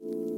thank you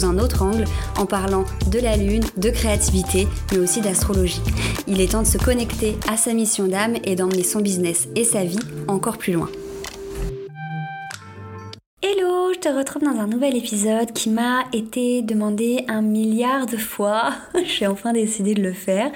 un autre angle en parlant de la lune, de créativité, mais aussi d'astrologie. Il est temps de se connecter à sa mission d'âme et d'emmener son business et sa vie encore plus loin. Te retrouve dans un nouvel épisode qui m'a été demandé un milliard de fois. J'ai enfin décidé de le faire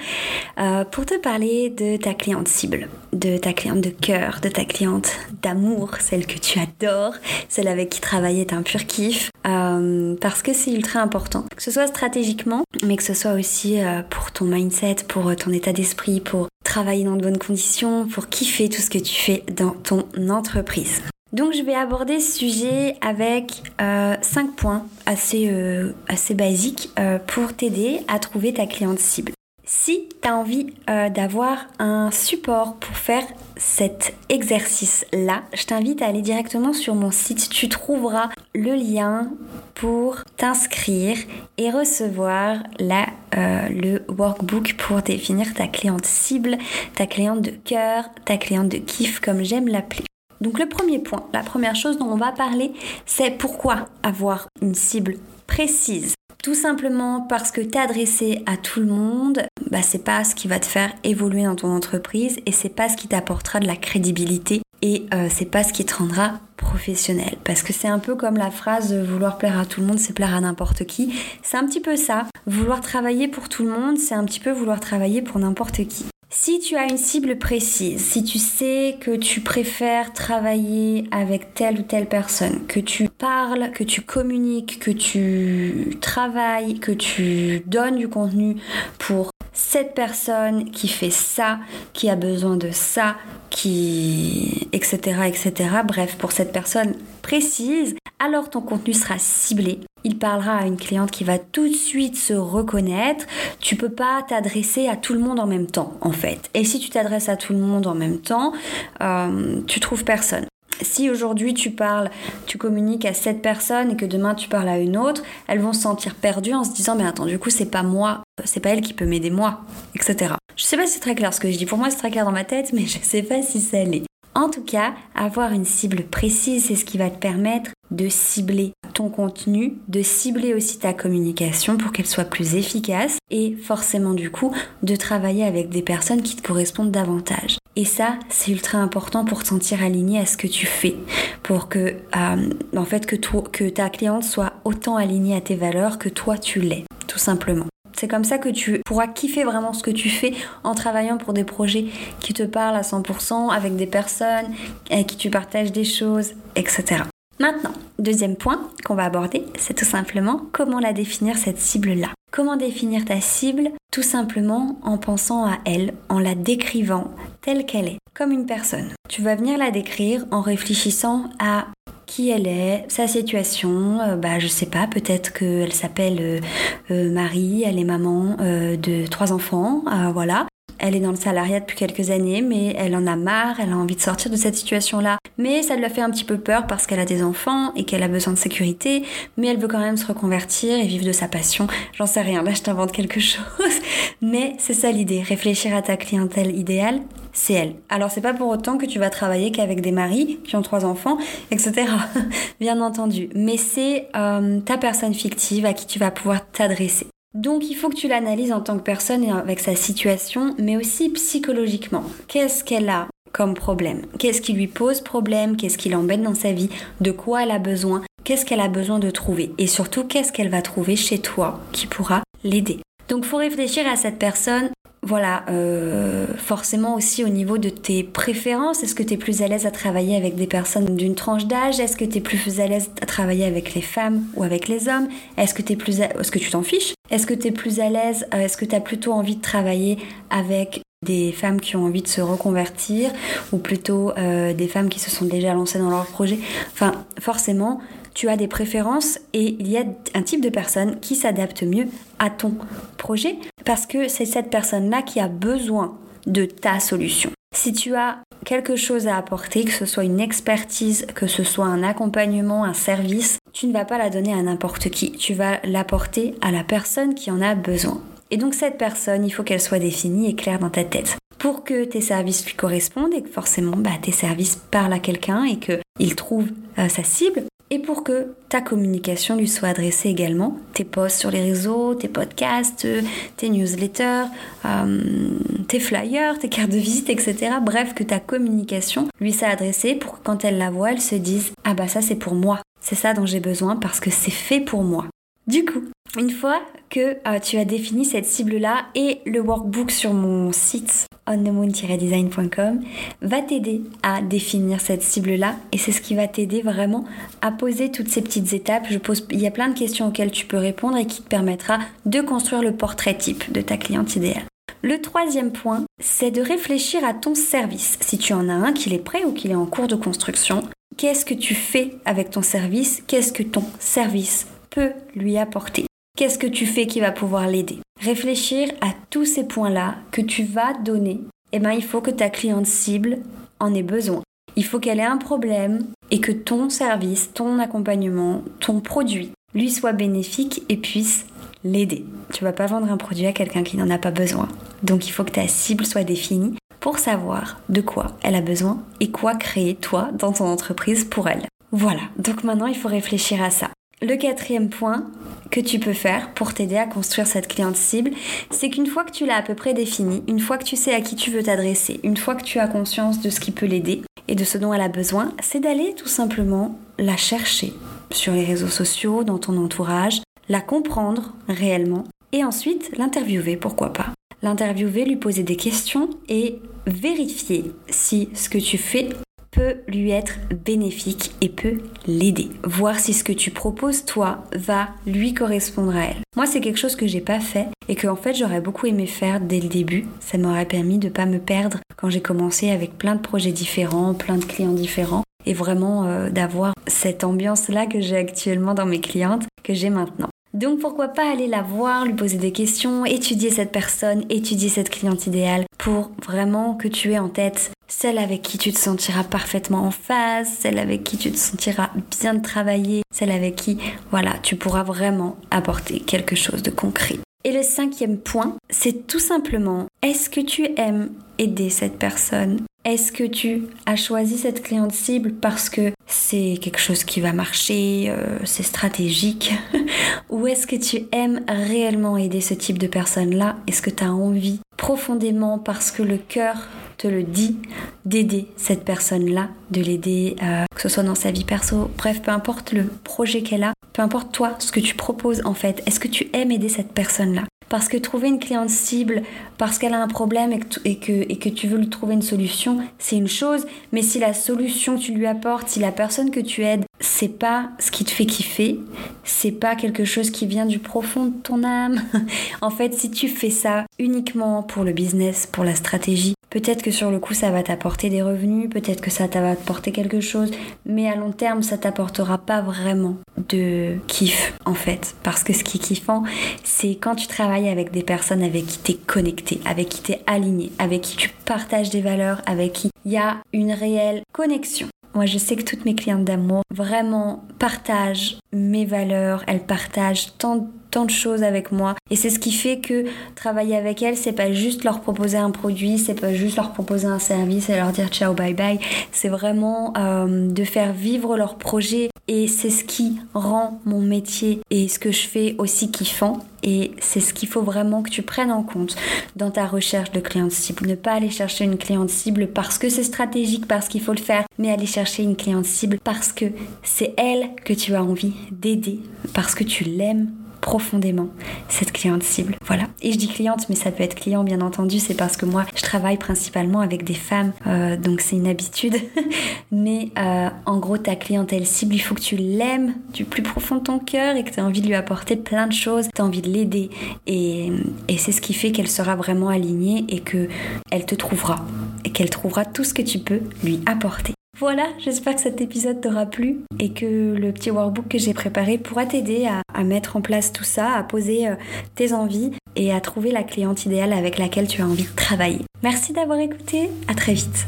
euh, pour te parler de ta cliente cible, de ta cliente de cœur, de ta cliente d'amour, celle que tu adores, celle avec qui travailler est un pur kiff, euh, parce que c'est ultra important, que ce soit stratégiquement, mais que ce soit aussi euh, pour ton mindset, pour ton état d'esprit, pour travailler dans de bonnes conditions, pour kiffer tout ce que tu fais dans ton entreprise. Donc je vais aborder ce sujet avec 5 euh, points assez, euh, basiques euh, pour t'aider à trouver ta cliente cible. Si tu as envie d'avoir un support pour faire cet exercice-là, je t'invite à aller directement sur mon site. Tu trouveras le lien pour t'inscrire et recevoir la, le workbook pour définir ta cliente cible, ta cliente de cœur, ta cliente de kiff comme j'aime l'appeler. Donc le premier point, la première chose dont on va parler, c'est pourquoi avoir une cible précise. Tout simplement parce que t'adresser à tout le monde, bah, c'est pas ce qui va te faire évoluer dans ton entreprise et c'est pas ce qui t'apportera de la crédibilité et euh, c'est pas ce qui te rendra professionnel. Parce que c'est un peu comme la phrase vouloir plaire à tout le monde, c'est plaire à n'importe qui. C'est un petit peu ça. Vouloir travailler pour tout le monde, c'est un petit peu vouloir travailler pour n'importe qui. Si tu as une cible précise, si tu sais que tu préfères travailler avec telle ou telle personne, que tu parles, que tu communiques, que tu travailles, que tu donnes du contenu pour cette personne qui fait ça, qui a besoin de ça, qui etc etc. Bref, pour cette personne précise, alors ton contenu sera ciblé il parlera à une cliente qui va tout de suite se reconnaître. Tu peux pas t'adresser à tout le monde en même temps, en fait. Et si tu t'adresses à tout le monde en même temps, euh, tu trouves personne. Si aujourd'hui tu parles, tu communiques à cette personne et que demain tu parles à une autre, elles vont se sentir perdues en se disant mais attends du coup c'est pas moi, c'est pas elle qui peut m'aider moi, etc. Je sais pas si c'est très clair ce que je dis. Pour moi c'est très clair dans ma tête, mais je sais pas si ça l'est. En tout cas, avoir une cible précise, c'est ce qui va te permettre de cibler ton contenu, de cibler aussi ta communication pour qu'elle soit plus efficace et forcément du coup de travailler avec des personnes qui te correspondent davantage. Et ça, c'est ultra important pour te sentir aligné à ce que tu fais, pour que euh, en fait que, que ta cliente soit autant alignée à tes valeurs que toi tu l'es, tout simplement. C'est comme ça que tu pourras kiffer vraiment ce que tu fais en travaillant pour des projets qui te parlent à 100%, avec des personnes avec qui tu partages des choses, etc. Maintenant, deuxième point qu'on va aborder, c'est tout simplement comment la définir cette cible-là. Comment définir ta cible Tout simplement en pensant à elle, en la décrivant telle qu'elle est, comme une personne. Tu vas venir la décrire en réfléchissant à qui elle est, sa situation, euh, bah je sais pas, peut-être qu'elle s'appelle euh, euh, Marie, elle est maman de trois enfants, voilà. Elle est dans le salariat depuis quelques années, mais elle en a marre, elle a envie de sortir de cette situation-là. Mais ça lui a fait un petit peu peur parce qu'elle a des enfants et qu'elle a besoin de sécurité, mais elle veut quand même se reconvertir et vivre de sa passion. J'en sais rien, là je t'invente quelque chose. Mais c'est ça l'idée, réfléchir à ta clientèle idéale, c'est elle. Alors c'est pas pour autant que tu vas travailler qu'avec des maris qui ont trois enfants, etc. Bien entendu. Mais c'est euh, ta personne fictive à qui tu vas pouvoir t'adresser. Donc il faut que tu l'analyses en tant que personne et avec sa situation, mais aussi psychologiquement. Qu'est-ce qu'elle a comme problème? Qu'est-ce qui lui pose problème? Qu'est-ce qui l'embête dans sa vie? De quoi elle a besoin? Qu'est-ce qu'elle a besoin de trouver? Et surtout, qu'est-ce qu'elle va trouver chez toi qui pourra l'aider? Donc faut réfléchir à cette personne voilà, euh, forcément aussi au niveau de tes préférences, est-ce que tu es plus à l'aise à travailler avec des personnes d'une tranche d'âge? Est-ce que tu es plus à l'aise à travailler avec les femmes ou avec les hommes? Est-ce que, plus est-ce que tu t'en fiches? Est-ce que tu es plus à l'aise euh, Est-ce que tu as plutôt envie de travailler avec des femmes qui ont envie de se reconvertir ou plutôt euh, des femmes qui se sont déjà lancées dans leur projet. Enfin, forcément, tu as des préférences et il y a un type de personne qui s'adapte mieux à ton projet parce que c'est cette personne-là qui a besoin de ta solution. Si tu as quelque chose à apporter, que ce soit une expertise, que ce soit un accompagnement, un service, tu ne vas pas la donner à n'importe qui. Tu vas l'apporter à la personne qui en a besoin. Et donc cette personne, il faut qu'elle soit définie et claire dans ta tête. Pour que tes services lui correspondent et que forcément bah, tes services parlent à quelqu'un et qu'il trouve euh, sa cible, et pour que ta communication lui soit adressée également, tes posts sur les réseaux, tes podcasts, euh, tes newsletters, euh, tes flyers, tes cartes de visite, etc. Bref, que ta communication lui soit adressée pour que quand elle la voit, elle se dise Ah bah ça c'est pour moi, c'est ça dont j'ai besoin parce que c'est fait pour moi. Du coup, une fois que euh, tu as défini cette cible-là et le workbook sur mon site onthemoon-design.com va t'aider à définir cette cible-là et c'est ce qui va t'aider vraiment à poser toutes ces petites étapes. Il y a plein de questions auxquelles tu peux répondre et qui te permettra de construire le portrait type de ta cliente idéale. Le troisième point, c'est de réfléchir à ton service. Si tu en as un, qu'il est prêt ou qu'il est en cours de construction, qu'est-ce que tu fais avec ton service? Qu'est-ce que ton service lui apporter Qu'est-ce que tu fais qui va pouvoir l'aider? Réfléchir à tous ces points-là que tu vas donner. Eh bien, il faut que ta cliente cible en ait besoin. Il faut qu'elle ait un problème et que ton service, ton accompagnement, ton produit lui soit bénéfique et puisse l'aider. Tu vas pas vendre un produit à quelqu'un qui n'en a pas besoin. Donc il faut que ta cible soit définie pour savoir de quoi elle a besoin et quoi créer toi dans ton entreprise pour elle. Voilà, donc maintenant il faut réfléchir à ça. Le quatrième point que tu peux faire pour t'aider à construire cette cliente cible, c'est qu'une fois que tu l'as à peu près définie, une fois que tu sais à qui tu veux t'adresser, une fois que tu as conscience de ce qui peut l'aider et de ce dont elle a besoin, c'est d'aller tout simplement la chercher sur les réseaux sociaux, dans ton entourage, la comprendre réellement et ensuite l'interviewer, pourquoi pas. L'interviewer, lui poser des questions et vérifier si ce que tu fais peut lui être bénéfique et peut l'aider. Voir si ce que tu proposes toi va lui correspondre à elle. Moi, c'est quelque chose que j'ai pas fait et que en fait j'aurais beaucoup aimé faire dès le début. Ça m'aurait permis de pas me perdre quand j'ai commencé avec plein de projets différents, plein de clients différents et vraiment euh, d'avoir cette ambiance là que j'ai actuellement dans mes clientes que j'ai maintenant. Donc pourquoi pas aller la voir, lui poser des questions, étudier cette personne, étudier cette cliente idéale pour vraiment que tu aies en tête celle avec qui tu te sentiras parfaitement en phase, celle avec qui tu te sentiras bien travailler, celle avec qui, voilà, tu pourras vraiment apporter quelque chose de concret. Et le cinquième point, c'est tout simplement, est-ce que tu aimes aider cette personne Est-ce que tu as choisi cette cliente cible parce que c'est quelque chose qui va marcher, euh, c'est stratégique Ou est-ce que tu aimes réellement aider ce type de personne-là Est-ce que tu as envie profondément parce que le cœur te le dit, d'aider cette personne-là, de l'aider, euh, que ce soit dans sa vie perso, bref, peu importe le projet qu'elle a, peu importe toi, ce que tu proposes en fait, est-ce que tu aimes aider cette personne-là? Parce que trouver une cliente cible, parce qu'elle a un problème et que, et, tu veux lui trouver une solution, c'est une chose. Mais si la solution que tu lui apportes, si la personne que tu aides, c'est pas ce qui te fait kiffer, c'est pas quelque chose qui vient du profond de ton âme. en fait, si tu fais ça uniquement pour le business, pour la stratégie, Peut-être que sur le coup ça va t'apporter des revenus, peut-être que ça va t'apporter quelque chose, mais à long terme ça t'apportera pas vraiment de kiff en fait. Parce que ce qui est kiffant, c'est quand tu travailles avec des personnes avec qui tu es connecté, avec qui tu es aligné, avec qui tu partages des valeurs, avec qui il y a une réelle connexion. Moi, je sais que toutes mes clientes d'amour vraiment partagent mes valeurs, elles partagent tant tant de choses avec moi. Et c'est ce qui fait que travailler avec elles c'est pas juste leur proposer un produit c'est pas juste leur proposer un service et leur dire ciao bye bye. C'est vraiment euh, de faire vivre leur projet. Et c'est ce qui rend mon métier et ce que je fais aussi kiffant. Et c'est ce qu'il faut vraiment que tu prennes en compte dans ta recherche de cliente cible. Ne pas aller chercher une cliente cible parce que c'est stratégique, parce qu'il faut le faire, mais aller chercher une cliente cible parce que c'est elle que tu as envie d'aider, parce que tu l'aimes profondément cette cliente cible. Voilà. Et je dis cliente, mais ça peut être client bien entendu, c'est parce que moi je travaille principalement avec des femmes, euh, donc c'est une habitude. mais euh, en gros, ta clientèle cible, il faut que tu l'aimes du plus profond de ton cœur et que tu aies envie de lui apporter plein de choses, tu as envie de l'aider. Et, et c'est ce qui fait qu'elle sera vraiment alignée et que elle te trouvera. Et qu'elle trouvera tout ce que tu peux lui apporter. Voilà, j'espère que cet épisode t'aura plu et que le petit workbook que j'ai préparé pourra t'aider à, mettre en place tout ça, à poser euh, tes envies et à trouver la cliente idéale avec laquelle tu as envie de travailler. Merci d'avoir écouté, à très vite.